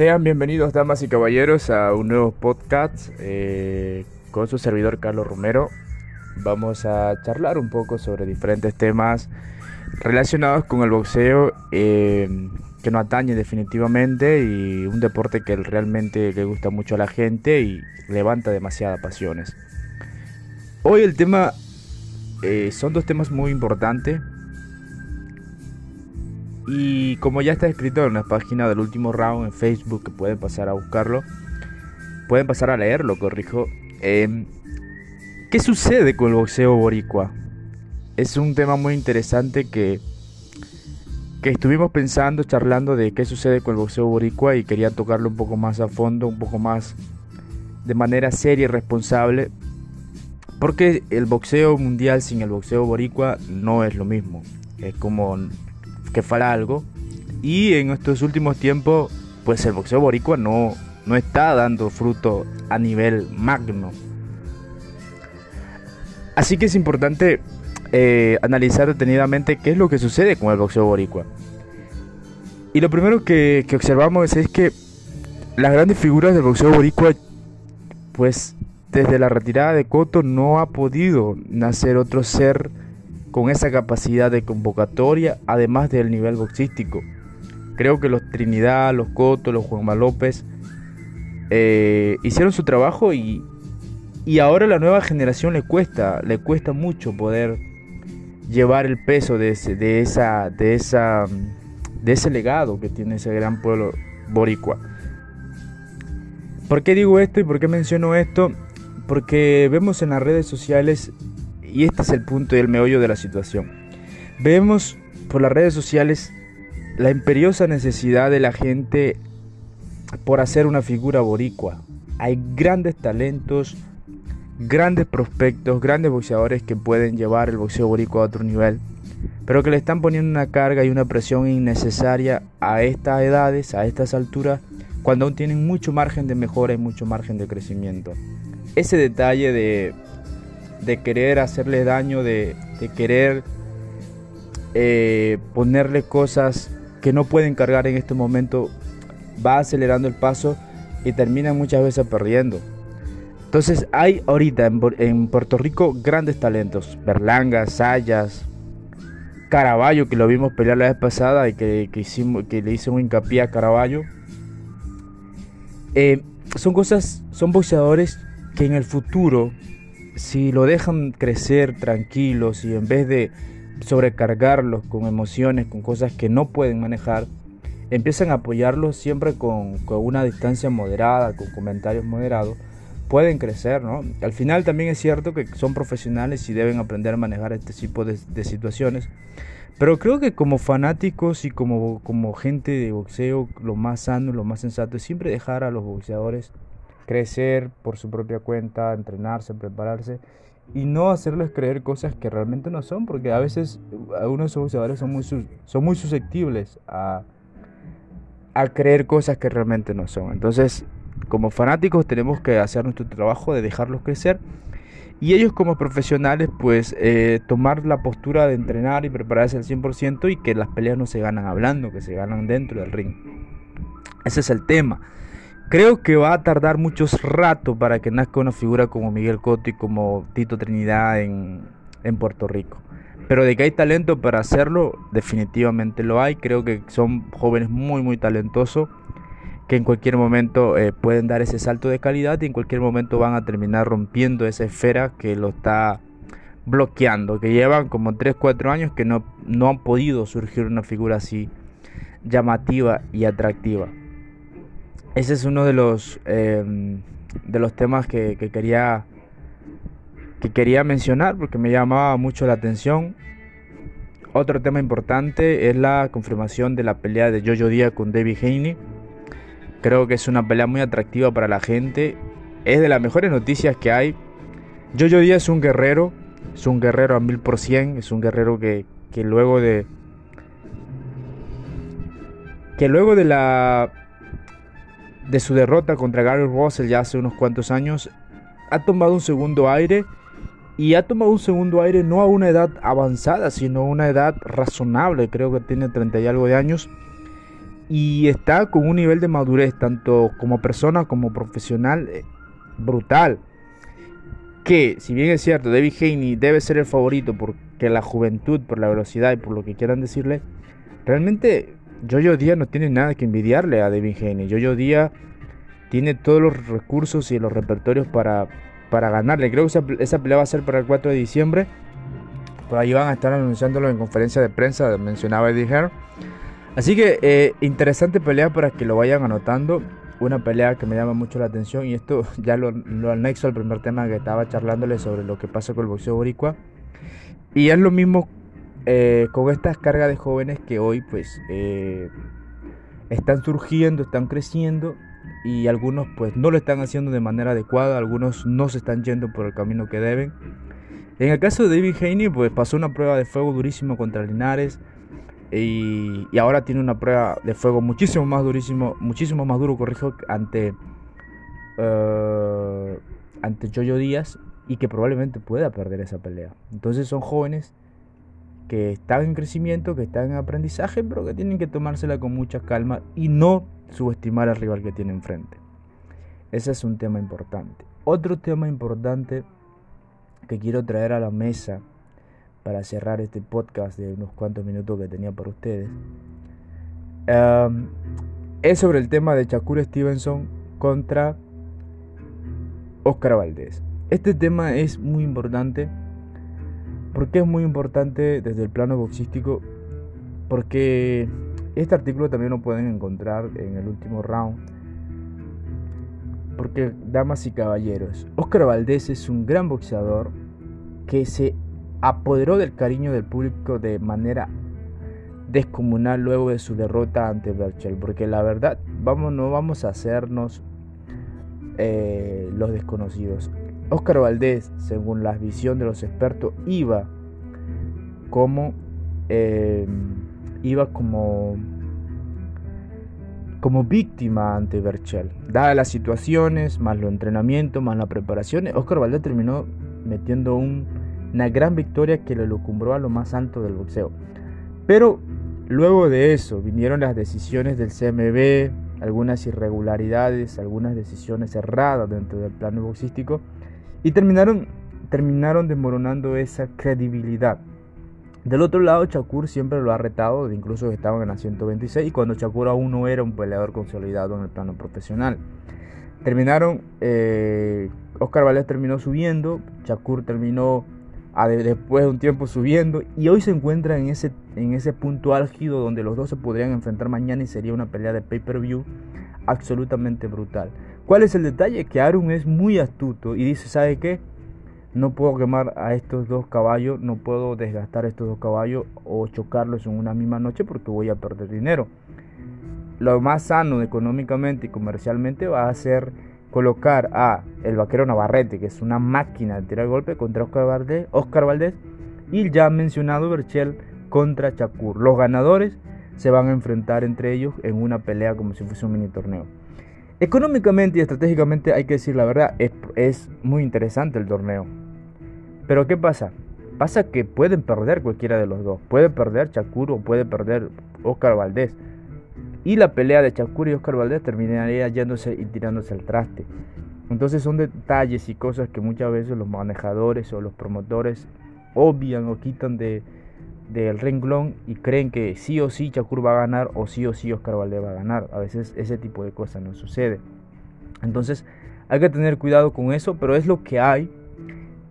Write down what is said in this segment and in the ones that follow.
Sean bienvenidos, damas y caballeros, a un nuevo podcast eh, con su servidor Carlos Romero. Vamos a charlar un poco sobre diferentes temas relacionados con el boxeo eh, que nos atañe definitivamente y un deporte que realmente le gusta mucho a la gente y levanta demasiadas pasiones. Hoy el tema eh, son dos temas muy importantes y como ya está escrito en la página del último round en Facebook, que pueden pasar a buscarlo, pueden pasar a leerlo, corrijo. Em, ¿Qué sucede con el boxeo boricua? Es un tema muy interesante que, que estuvimos pensando, charlando de qué sucede con el boxeo boricua y quería tocarlo un poco más a fondo, un poco más de manera seria y responsable. Porque el boxeo mundial sin el boxeo boricua no es lo mismo. Es como que falta algo. Y en estos últimos tiempos, pues el boxeo boricua no, no está dando fruto a nivel magno. Así que es importante eh, analizar detenidamente qué es lo que sucede con el boxeo boricua. Y lo primero que, que observamos es que las grandes figuras del boxeo boricua, pues desde la retirada de Coto no ha podido nacer otro ser con esa capacidad de convocatoria, además del nivel boxístico. Creo que los Trinidad, los Coto, los Juanma López eh, hicieron su trabajo y, y ahora a la nueva generación le cuesta, le cuesta mucho poder llevar el peso de ese, de esa, de esa, de ese legado que tiene ese gran pueblo boricua. ¿Por qué digo esto y por qué menciono esto? Porque vemos en las redes sociales y este es el punto y el meollo de la situación. Vemos por las redes sociales la imperiosa necesidad de la gente por hacer una figura boricua. Hay grandes talentos, grandes prospectos, grandes boxeadores que pueden llevar el boxeo boricua a otro nivel, pero que le están poniendo una carga y una presión innecesaria a estas edades, a estas alturas, cuando aún tienen mucho margen de mejora y mucho margen de crecimiento. Ese detalle de de querer hacerle daño, de, querer eh, ponerle cosas que no pueden cargar en este momento, va acelerando el paso y termina muchas veces perdiendo. Entonces hay ahorita en, Puerto Rico grandes talentos, Berlanga, Sayas, Caraballo, que lo vimos pelear la vez pasada y que, hicimos, que le hice un hincapié a Caraballo. Eh, son cosas, son boxeadores que en el futuro si lo dejan crecer tranquilos y en vez de sobrecargarlos con emociones, con cosas que no pueden manejar, empiezan a apoyarlos siempre con, una distancia moderada, con comentarios moderados, pueden crecer, ¿no? Al final también es cierto que son profesionales y deben aprender a manejar este tipo de, situaciones, pero creo que como fanáticos y como, como gente de boxeo, lo más sano, lo más sensato es siempre dejar a los boxeadores crecer por su propia cuenta, entrenarse, prepararse y no hacerles creer cosas que realmente no son, porque a veces algunos boxeadores son muy, son muy susceptibles a, a creer cosas que realmente no son. Entonces, como fanáticos tenemos que hacer nuestro trabajo de dejarlos crecer y ellos como profesionales pues eh, tomar la postura de entrenar y prepararse al 100% y que las peleas no se ganan hablando, que se ganan dentro del ring. Ese es el tema. Creo que va a tardar mucho rato para que nazca una figura como Miguel Cotto y como Tito Trinidad en, Puerto Rico. Pero de que hay talento para hacerlo, definitivamente lo hay. Creo que son jóvenes muy, muy talentosos que en cualquier momento eh, pueden dar ese salto de calidad y en cualquier momento van a terminar rompiendo esa esfera que lo está bloqueando, que llevan como 3, 4 años que no, no han podido surgir una figura así llamativa y atractiva. Ese es uno de los, em, de los temas que, quería, que quería mencionar porque me llamaba mucho la atención. Otro tema importante es la confirmación de la pelea de Jojo Díaz con David Haney. Creo que es una pelea muy atractiva para la gente. Es de las mejores noticias que hay. Jojo Díaz es un guerrero. Es un guerrero a mil por cien. Es un guerrero que, que luego de. Que luego de la de su derrota contra Gary Russell ya hace unos cuantos años, ha tomado un segundo aire y ha tomado un segundo aire no a una edad avanzada, sino a una edad razonable, creo que tiene 30 y algo de años. y está con un nivel de madurez, tanto como persona como profesional, eh, brutal. Que, si bien es cierto, David Haney debe ser el favorito porque la juventud, por la velocidad y por lo que quieran decirle, realmente Jojo Díaz no tiene nada que envidiarle a David Haney. Jojo Díaz tiene todos los recursos y los repertorios para, para ganarle. Creo que esa, esa pelea va a ser para el 4 de diciembre. Por ahí van a estar anunciándolo en conferencia de prensa, mencionaba Eddie Hearn. Así que eh, interesante pelea para que lo vayan anotando. Una pelea que me llama mucho la atención y esto ya lo, anexo al primer tema que estaba charlándole sobre lo que pasa con el boxeo boricua. Y es lo mismo eh, con estas cargas de jóvenes que hoy pues eh, están surgiendo, están creciendo y algunos pues no lo están haciendo de manera adecuada, algunos no se están yendo por el camino que deben. En el caso de David Haney pues pasó una prueba de fuego durísimo contra Linares, y, ahora tiene una prueba de fuego muchísimo más durísimo, muchísimo más duro, corrijo, ante, uh, ante Díaz y que probablemente pueda perder esa pelea. Entonces son jóvenes que están en crecimiento, que están en aprendizaje, pero que tienen que tomársela con mucha calma y no subestimar al rival que tiene enfrente. Ese es un tema importante. Otro tema importante que quiero traer a la mesa para cerrar este podcast de unos cuantos minutos que tenía para ustedes, es sobre el tema de Shakur Stevenson contra Oscar Valdés. Este tema es muy importante. ¿Por qué es muy importante desde el plano boxístico? Porque este artículo también lo pueden encontrar en el último round. Porque, damas y caballeros, Oscar Valdés es un gran boxeador que se apoderó del cariño del público de manera descomunal luego de su derrota ante Berchel, porque la verdad, vamos, no vamos a hacernos eh, los desconocidos. Oscar Valdés, según la visión de los expertos, iba como eh, iba como como víctima ante Berchel. Dadas las situaciones, más los entrenamientos, más la preparación, Oscar Valdés terminó metiendo un una gran victoria que lo lucumbró a lo más alto del boxeo. Pero luego de eso vinieron las decisiones del CMB, algunas irregularidades, algunas decisiones erradas dentro del plano boxístico y terminaron, terminaron desmoronando esa credibilidad. Del otro lado, Shakur siempre lo ha retado, incluso estaban en la 126 y cuando Shakur aún no era un peleador consolidado en el plano profesional. Terminaron, eh, Oscar Valdez terminó subiendo, Shakur terminó después de un tiempo subiendo y hoy se encuentra en ese, en ese punto álgido donde los dos se podrían enfrentar mañana y sería una pelea de pay-per-view absolutamente brutal. ¿Cuál es el detalle? Que Arun es muy astuto y dice, ¿sabe qué? No puedo quemar a estos dos caballos, no puedo desgastar estos dos caballos o chocarlos en una misma noche porque voy a perder dinero. Lo más sano económicamente y comercialmente va a ser colocar a el vaquero Navarrete, que es una máquina de tirar golpe contra Oscar Valdés, Oscar Valdés y ya mencionado Berchel contra Chakur. Los ganadores se van a enfrentar entre ellos en una pelea como si fuese un mini torneo. Económicamente y estratégicamente hay que decir la verdad, es, muy interesante el torneo. Pero ¿qué pasa? Pasa que pueden perder cualquiera de los dos. Puede perder Chakur o puede perder Oscar Valdés. Y la pelea de Shakur y Oscar Valdés terminaría yéndose y tirándose al traste. Entonces son detalles y cosas que muchas veces los manejadores o los promotores obvian o quitan de, del renglón y creen que sí o sí Shakur va a ganar o sí o sí Oscar Valdés va a ganar. A veces ese tipo de cosas no sucede. Entonces hay que tener cuidado con eso, pero es lo que hay.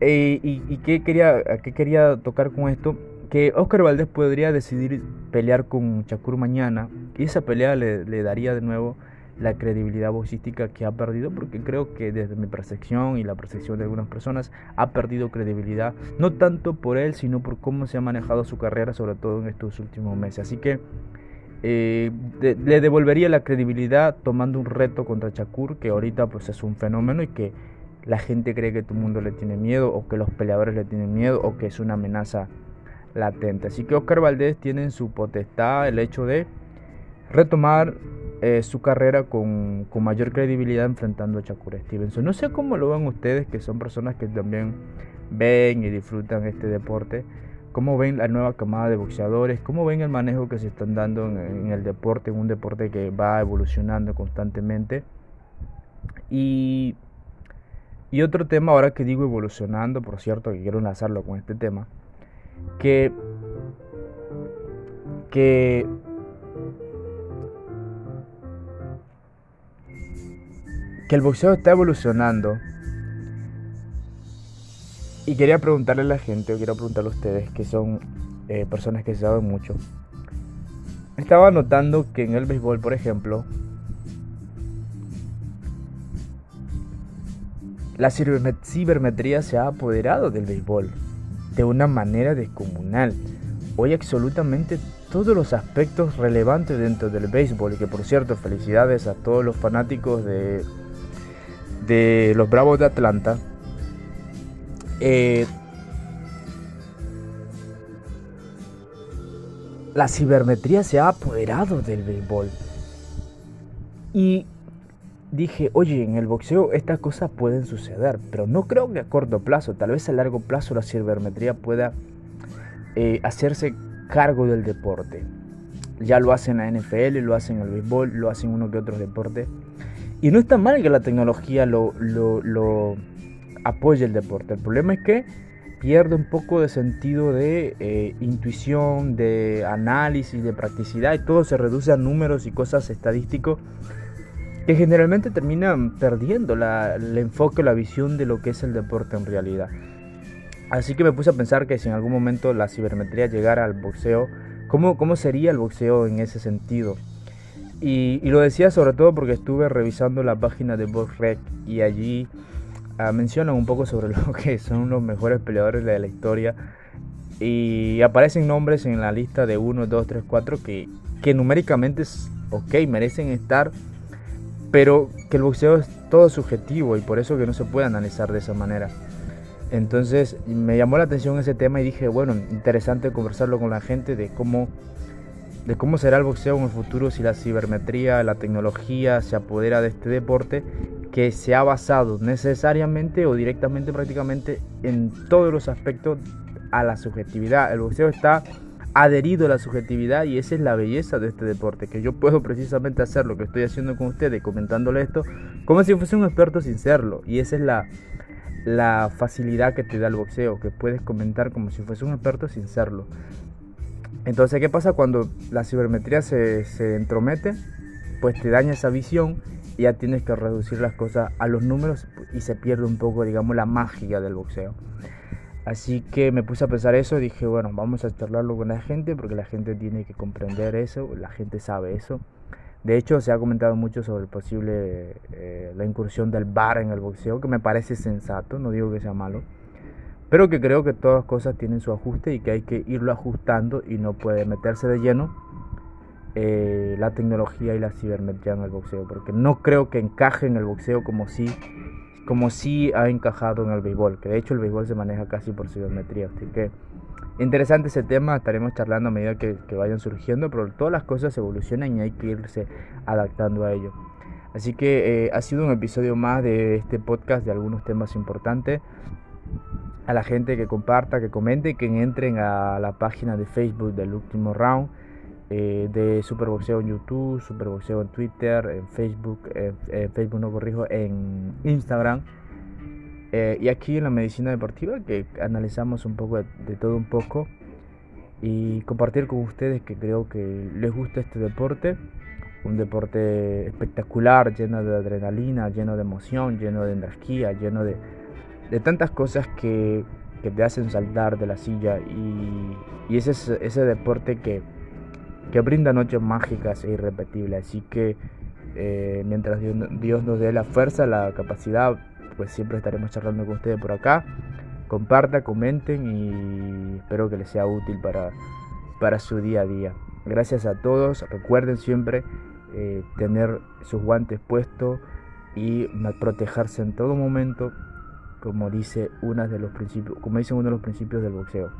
Eh, y, y qué quería, qué quería tocar con esto? que Oscar Valdés podría decidir pelear con Shakur mañana y esa pelea le, daría de nuevo la credibilidad boxística que ha perdido porque creo que desde mi percepción y la percepción de algunas personas ha perdido credibilidad no tanto por él sino por cómo se ha manejado su carrera sobre todo en estos últimos meses así que eh, le devolvería la credibilidad tomando un reto contra Shakur que ahorita pues es un fenómeno y que la gente cree que todo el mundo le tiene miedo o que los peleadores le tienen miedo o que es una amenaza latente. Así que Oscar Valdés tiene en su potestad el hecho de retomar eh, su carrera con, mayor credibilidad enfrentando a Shakur Stevenson. No sé cómo lo ven ustedes, que son personas que también ven y disfrutan este deporte. cómo ven la nueva camada de boxeadores, cómo ven el manejo que se están dando en, el deporte, en un deporte que va evolucionando constantemente. Y, y otro tema, ahora que digo evolucionando, por cierto, que quiero enlazarlo con este tema, que, que que el boxeo está evolucionando. Y quería preguntarle a la gente, o quiero preguntarle a ustedes, que son eh, personas que saben mucho. Estaba notando que en el béisbol, por ejemplo, la cibermetría se ha apoderado del béisbol de una manera descomunal. Hoy absolutamente todos los aspectos relevantes dentro del béisbol, y que por cierto, felicidades a todos los fanáticos de de los Bravos de Atlanta, eh, la cibermetría se ha apoderado del béisbol. Y dije, oye, en el boxeo estas cosas pueden suceder, pero no creo que a corto plazo, tal vez a largo plazo la cibermetría pueda eh, hacerse cargo del deporte. Ya lo hacen en la NFL, lo hacen en el béisbol, lo hacen uno que otros deportes. Y no está mal que la tecnología lo, lo, apoye el deporte. El problema es que pierde un poco de sentido de eh, intuición, de análisis, de practicidad y todo se reduce a números y cosas estadísticos que generalmente terminan perdiendo la, el enfoque, la visión de lo que es el deporte en realidad. Así que me puse a pensar que si en algún momento la cibermetría llegara al boxeo, ¿cómo, cómo sería el boxeo en ese sentido? Y, lo decía sobre todo porque estuve revisando la página de BoxRec y allí ah, mencionan un poco sobre lo que son los mejores peleadores de la historia. Y aparecen nombres en la lista de 1, 2, 3, 4 que, que numéricamente ok, merecen estar, pero que el boxeo es todo subjetivo y por eso que no se puede analizar de esa manera. Entonces me llamó la atención ese tema y dije, bueno, interesante conversarlo con la gente de cómo de cómo será el boxeo en el futuro si la cibermetría, la tecnología se apodera de este deporte que se ha basado necesariamente o directamente prácticamente en todos los aspectos a la subjetividad. El boxeo está adherido a la subjetividad y esa es la belleza de este deporte, que yo puedo precisamente hacer lo que estoy haciendo con ustedes, comentándole esto, como si fuese un experto sin serlo. Y esa es la, la facilidad que te da el boxeo, que puedes comentar como si fuese un experto sin serlo. Entonces, ¿qué pasa cuando la cibermetría se, se entromete? Pues te daña esa visión y ya tienes que reducir las cosas a los números y se pierde un poco, digamos, la magia del boxeo. Así que me puse a pensar eso dije, bueno, vamos a charlarlo con la gente porque la gente tiene que comprender eso, la gente sabe eso. De hecho, se ha comentado mucho sobre el posible eh, la incursión del bar en el boxeo, que me parece sensato, no digo que sea malo. Pero que creo que todas cosas tienen su ajuste y que hay que irlo ajustando y no puede meterse de lleno eh, la tecnología y la cibermetría en el boxeo. Porque no creo que encaje en el boxeo como si, como si ha encajado en el béisbol. Que de hecho el béisbol se maneja casi por cibermetría. Así que interesante ese tema. Estaremos charlando a medida que, que vayan surgiendo. Pero todas las cosas evolucionan y hay que irse adaptando a ello. Así que eh, ha sido un episodio más de este podcast de algunos temas importantes a la gente que comparta, que comente, que entren a la página de Facebook del último round, eh, de Superboxeo en YouTube, Superboxeo en Twitter, en Facebook, en Facebook no corrijo, en Instagram. Eh, y aquí en la medicina deportiva que analizamos un poco de, de, todo un poco y compartir con ustedes que creo que les gusta este deporte, un deporte espectacular, lleno de adrenalina, lleno de emoción, lleno de energía, lleno de, de tantas cosas que, que, te hacen saltar de la silla y, y ese es ese deporte que, que brinda noches mágicas e irrepetibles. Así que eh, mientras Dios, nos dé la fuerza, la capacidad, pues siempre estaremos charlando con ustedes por acá. Comparta, comenten y espero que les sea útil para, para su día a día. Gracias a todos. Recuerden siempre eh, tener sus guantes puestos y protegerse en todo momento como dice una de los principios, como dice uno de los principios del boxeo.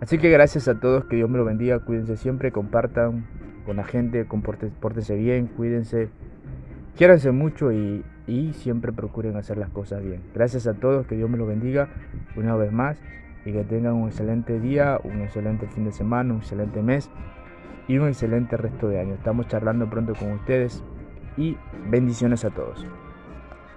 Así que gracias a todos, que Dios me lo bendiga, cuídense siempre, compartan con la gente, compórtense bien, cuídense, quiéranse mucho y, y siempre procuren hacer las cosas bien. Gracias a todos, que Dios me lo bendiga una vez más y que tengan un excelente día, un excelente fin de semana, un excelente mes y un excelente resto de año. Estamos charlando pronto con ustedes y bendiciones a todos.